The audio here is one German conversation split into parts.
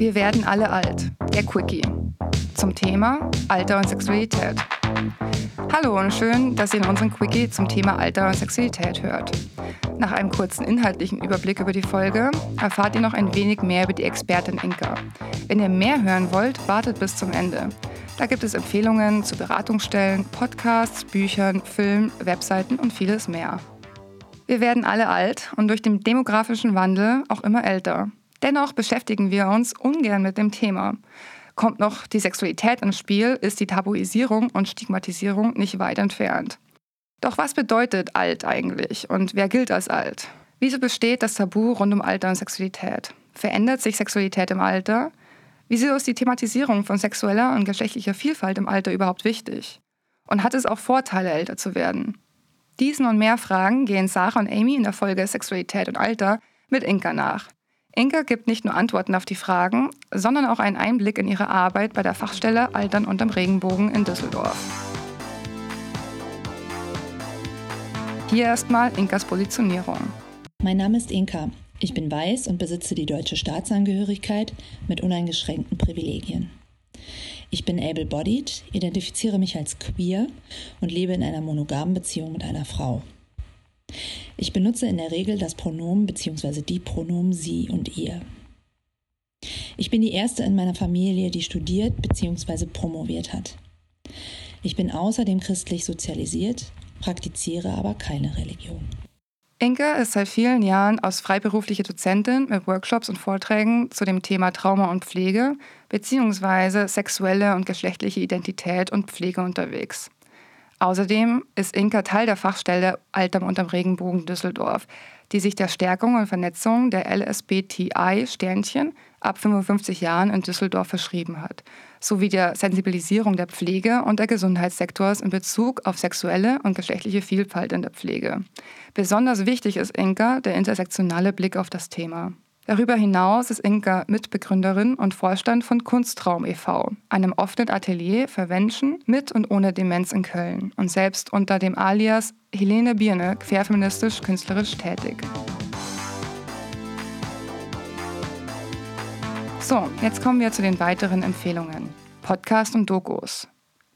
Wir werden alle alt. Der Quickie. Zum Thema Alter und Sexualität. Hallo und schön, dass ihr in unserem Quickie zum Thema Alter und Sexualität hört. Nach einem kurzen inhaltlichen Überblick über die Folge erfahrt ihr noch ein wenig mehr über die Expertin Inka. Wenn ihr mehr hören wollt, wartet bis zum Ende. Da gibt es Empfehlungen zu Beratungsstellen, Podcasts, Büchern, Filmen, Webseiten und vieles mehr. Wir werden alle alt und durch den demografischen Wandel auch immer älter. Dennoch beschäftigen wir uns ungern mit dem Thema. Kommt noch die Sexualität ins Spiel, ist die Tabuisierung und Stigmatisierung nicht weit entfernt. Doch was bedeutet alt eigentlich und wer gilt als alt? Wieso besteht das Tabu rund um Alter und Sexualität? Verändert sich Sexualität im Alter? Wieso ist die Thematisierung von sexueller und geschlechtlicher Vielfalt im Alter überhaupt wichtig? Und hat es auch Vorteile, älter zu werden? Diesen und mehr Fragen gehen Sarah und Amy in der Folge Sexualität und Alter mit Inka nach. Inka gibt nicht nur Antworten auf die Fragen, sondern auch einen Einblick in ihre Arbeit bei der Fachstelle Altern unterm Regenbogen in Düsseldorf. Hier erstmal Inkas Positionierung. Mein Name ist Inka. Ich bin weiß und besitze die deutsche Staatsangehörigkeit mit uneingeschränkten Privilegien. Ich bin able-bodied, identifiziere mich als queer und lebe in einer monogamen Beziehung mit einer Frau. Ich benutze in der Regel das Pronomen bzw. die Pronomen sie und ihr. Ich bin die erste in meiner Familie, die studiert bzw. promoviert hat. Ich bin außerdem christlich sozialisiert, praktiziere aber keine Religion. Inke ist seit vielen Jahren als freiberufliche Dozentin mit Workshops und Vorträgen zu dem Thema Trauma und Pflege bzw. sexuelle und geschlechtliche Identität und Pflege unterwegs. Außerdem ist Inka Teil der Fachstelle Alter unterm Regenbogen Düsseldorf, die sich der Stärkung und Vernetzung der LSBTI-Sternchen ab 55 Jahren in Düsseldorf verschrieben hat, sowie der Sensibilisierung der Pflege und der Gesundheitssektors in Bezug auf sexuelle und geschlechtliche Vielfalt in der Pflege. Besonders wichtig ist Inka der intersektionale Blick auf das Thema. Darüber hinaus ist Inka Mitbegründerin und Vorstand von Kunstraum e.V., einem offenen Atelier für Menschen mit und ohne Demenz in Köln und selbst unter dem Alias Helene Birne querfeministisch künstlerisch tätig. So, jetzt kommen wir zu den weiteren Empfehlungen. Podcast und Dokus.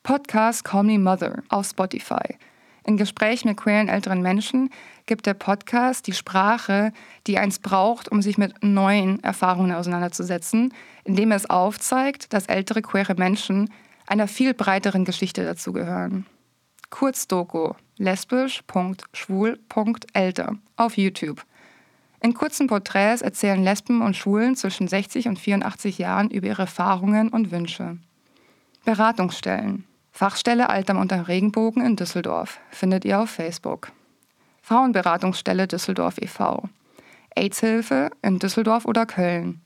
Podcast Call Me Mother auf Spotify. In Gespräch mit queeren älteren Menschen gibt der Podcast die Sprache, die eins braucht, um sich mit neuen Erfahrungen auseinanderzusetzen, indem es aufzeigt, dass ältere queere Menschen einer viel breiteren Geschichte dazugehören. Kurzdoku lesbisch.schwul.älter auf YouTube. In kurzen Porträts erzählen Lesben und Schwulen zwischen 60 und 84 Jahren über ihre Erfahrungen und Wünsche. Beratungsstellen. Fachstelle Altam unter Regenbogen in Düsseldorf findet ihr auf Facebook. Frauenberatungsstelle Düsseldorf e.V. AIDS-Hilfe in Düsseldorf oder Köln.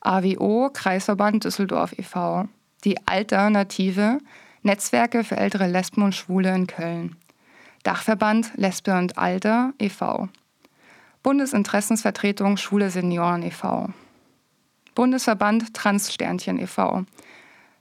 AWO Kreisverband Düsseldorf e.V. Die Alternative Netzwerke für ältere Lesben und Schwule in Köln. Dachverband Lesbe und Alter e.V. Bundesinteressensvertretung Schwule Senioren e.V. Bundesverband Transsternchen e.V.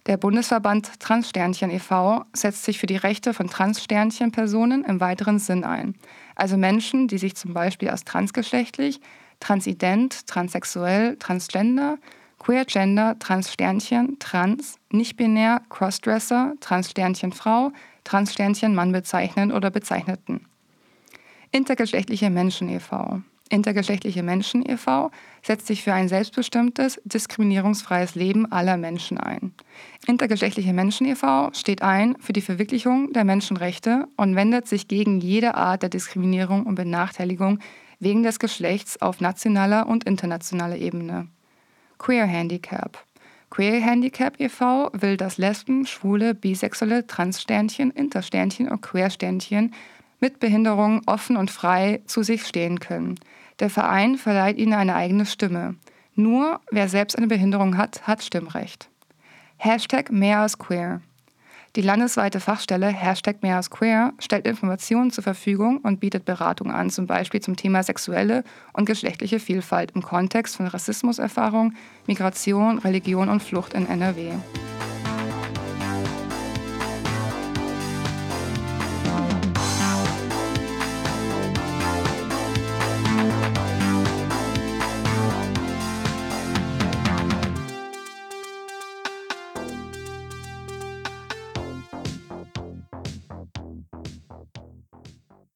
Der Bundesverband Transsternchen e.V. setzt sich für die Rechte von Transsternchen-Personen im weiteren Sinn ein. Also Menschen, die sich zum Beispiel als transgeschlechtlich, transident, transsexuell, transgender, queergender, transsternchen, trans, nicht-binär, crossdresser, transsternchen Frau, transsternchen Mann bezeichnen oder bezeichneten. Intergeschlechtliche Menschen e.V. Intergeschlechtliche Menschen e.V. setzt sich für ein selbstbestimmtes, diskriminierungsfreies Leben aller Menschen ein. Intergeschlechtliche Menschen e.V. steht ein für die Verwirklichung der Menschenrechte und wendet sich gegen jede Art der Diskriminierung und Benachteiligung wegen des Geschlechts auf nationaler und internationaler Ebene. Queer Handicap Queer Handicap e.V. will, dass Lesben, Schwule, Bisexuelle, Transsternchen, Intersternchen und Queersternchen mit Behinderung offen und frei zu sich stehen können. Der Verein verleiht ihnen eine eigene Stimme. Nur wer selbst eine Behinderung hat, hat Stimmrecht. Hashtag mehr als queer. Die landesweite Fachstelle Hashtag mehr als queer stellt Informationen zur Verfügung und bietet Beratung an, zum Beispiel zum Thema sexuelle und geschlechtliche Vielfalt im Kontext von Rassismuserfahrung, Migration, Religion und Flucht in NRW.